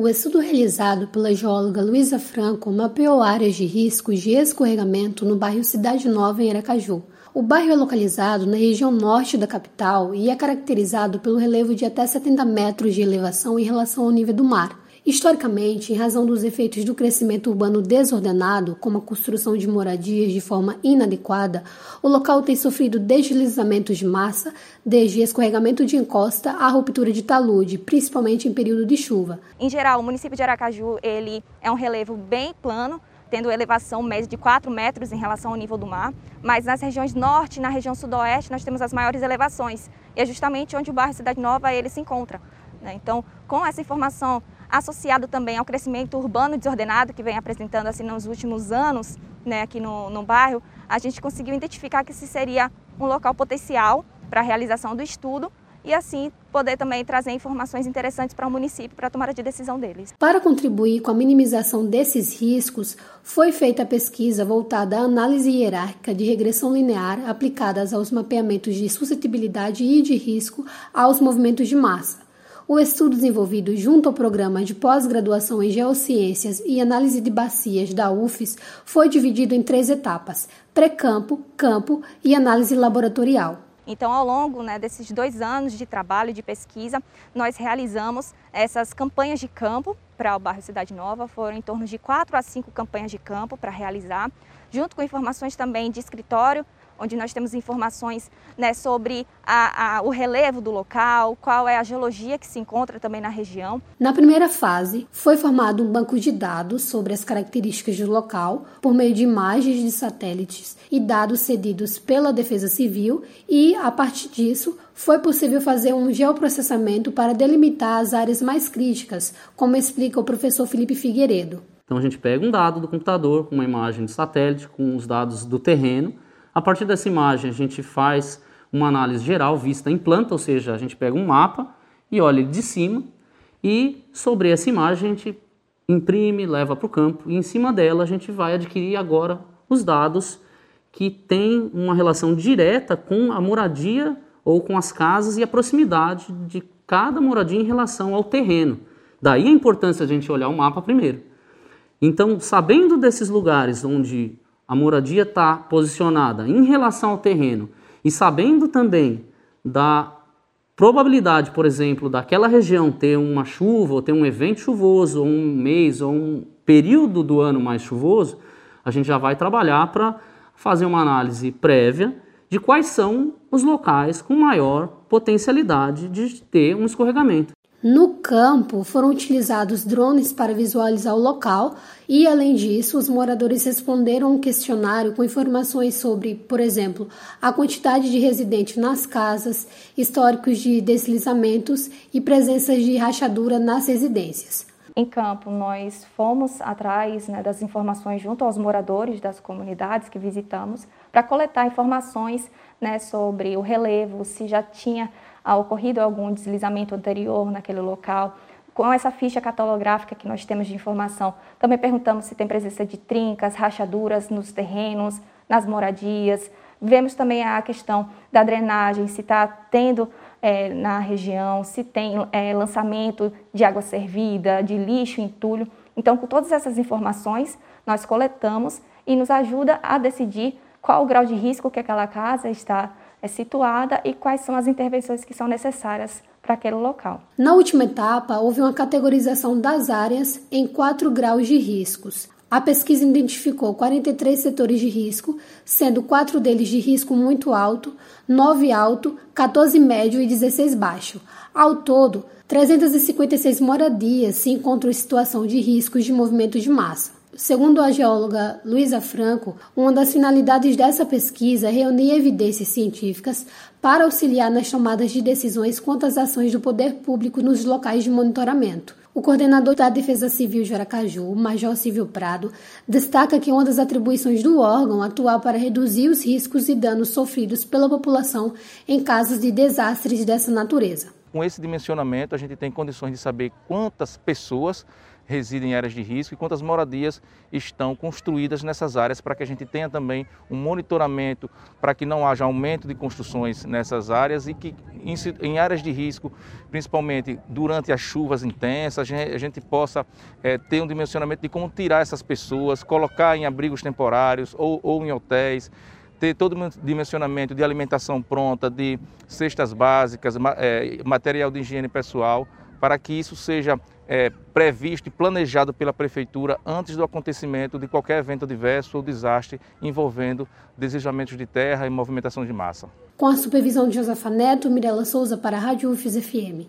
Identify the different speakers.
Speaker 1: O estudo realizado pela geóloga Luísa Franco mapeou áreas de riscos de escorregamento no bairro Cidade Nova, em Aracaju. O bairro é localizado na região norte da capital e é caracterizado pelo relevo de até 70 metros de elevação em relação ao nível do mar. Historicamente, em razão dos efeitos do crescimento urbano desordenado, como a construção de moradias de forma inadequada, o local tem sofrido deslizamentos de massa, desde escorregamento de encosta à ruptura de talude, principalmente em período de chuva.
Speaker 2: Em geral, o município de Aracaju ele é um relevo bem plano, tendo elevação média de 4 metros em relação ao nível do mar, mas nas regiões norte e na região sudoeste nós temos as maiores elevações, e é justamente onde o bairro Cidade Nova ele se encontra. Né? Então, com essa informação associado também ao crescimento urbano desordenado que vem apresentando assim nos últimos anos né, aqui no, no bairro, a gente conseguiu identificar que esse seria um local potencial para a realização do estudo e assim poder também trazer informações interessantes para o município para a tomada de decisão deles.
Speaker 1: Para contribuir com a minimização desses riscos, foi feita a pesquisa voltada à análise hierárquica de regressão linear aplicadas aos mapeamentos de suscetibilidade e de risco aos movimentos de massa. O estudo desenvolvido junto ao programa de pós-graduação em Geociências e Análise de Bacias da UFES foi dividido em três etapas: pré-campo, campo e análise laboratorial.
Speaker 2: Então, ao longo né, desses dois anos de trabalho, de pesquisa, nós realizamos essas campanhas de campo para o bairro Cidade Nova. Foram em torno de quatro a cinco campanhas de campo para realizar, junto com informações também de escritório, onde nós temos informações né, sobre a, a, o relevo do local, qual é a geologia que se encontra também na região.
Speaker 1: Na primeira fase, foi formado um banco de dados sobre as características do local por meio de imagens de satélites e dados cedidos pela Defesa Civil, e a partir disso foi possível fazer um geoprocessamento para delimitar as áreas mais críticas, como explica o professor Felipe Figueiredo.
Speaker 3: Então a gente pega um dado do computador, uma imagem de satélite com os dados do terreno a partir dessa imagem, a gente faz uma análise geral vista em planta, ou seja, a gente pega um mapa e olha de cima e sobre essa imagem a gente imprime, leva para o campo e em cima dela a gente vai adquirir agora os dados que têm uma relação direta com a moradia ou com as casas e a proximidade de cada moradia em relação ao terreno. Daí a importância de a gente olhar o mapa primeiro. Então, sabendo desses lugares onde a moradia está posicionada em relação ao terreno e sabendo também da probabilidade, por exemplo, daquela região ter uma chuva, ou ter um evento chuvoso, ou um mês, ou um período do ano mais chuvoso, a gente já vai trabalhar para fazer uma análise prévia de quais são os locais com maior potencialidade de ter um escorregamento.
Speaker 1: No campo, foram utilizados drones para visualizar o local e, além disso, os moradores responderam um questionário com informações sobre, por exemplo, a quantidade de residentes nas casas, históricos de deslizamentos e presenças de rachadura nas residências.
Speaker 2: Em campo, nós fomos atrás né, das informações junto aos moradores das comunidades que visitamos para coletar informações né, sobre o relevo, se já tinha ah, ocorrido algum deslizamento anterior naquele local. Com essa ficha catalográfica que nós temos de informação, também perguntamos se tem presença de trincas, rachaduras nos terrenos, nas moradias. Vemos também a questão da drenagem, se está tendo é, na região, se tem é, lançamento de água servida, de lixo, entulho. Então, com todas essas informações, nós coletamos e nos ajuda a decidir qual o grau de risco que aquela casa está é situada e quais são as intervenções que são necessárias para aquele local.
Speaker 1: Na última etapa, houve uma categorização das áreas em quatro graus de riscos. A pesquisa identificou 43 setores de risco, sendo quatro deles de risco muito alto, 9 alto, 14 médio e 16 baixo. Ao todo, 356 moradias se encontram em situação de riscos de movimento de massa. Segundo a geóloga Luísa Franco, uma das finalidades dessa pesquisa é reunir evidências científicas para auxiliar nas tomadas de decisões quanto às ações do poder público nos locais de monitoramento. O coordenador da Defesa Civil de Aracaju, Major Civil Prado, destaca que uma das atribuições do órgão atuar para reduzir os riscos e danos sofridos pela população em casos de desastres dessa natureza.
Speaker 4: Com esse dimensionamento, a gente tem condições de saber quantas pessoas residem em áreas de risco e quantas moradias estão construídas nessas áreas para que a gente tenha também um monitoramento para que não haja aumento de construções nessas áreas e que em, áreas de risco, principalmente durante as chuvas intensas, a gente, possa é, ter um dimensionamento de como tirar essas pessoas, colocar em abrigos temporários ou, ou em hotéis, ter todo o dimensionamento de alimentação pronta, de cestas básicas, é, material de higiene pessoal, para que isso seja é, previsto e planejado pela Prefeitura antes do acontecimento de qualquer evento adverso ou desastre envolvendo deslizamentos de terra e movimentação de massa.
Speaker 1: Com a supervisão de Josefa Neto, Mirela Souza para a Rádio UFES FM.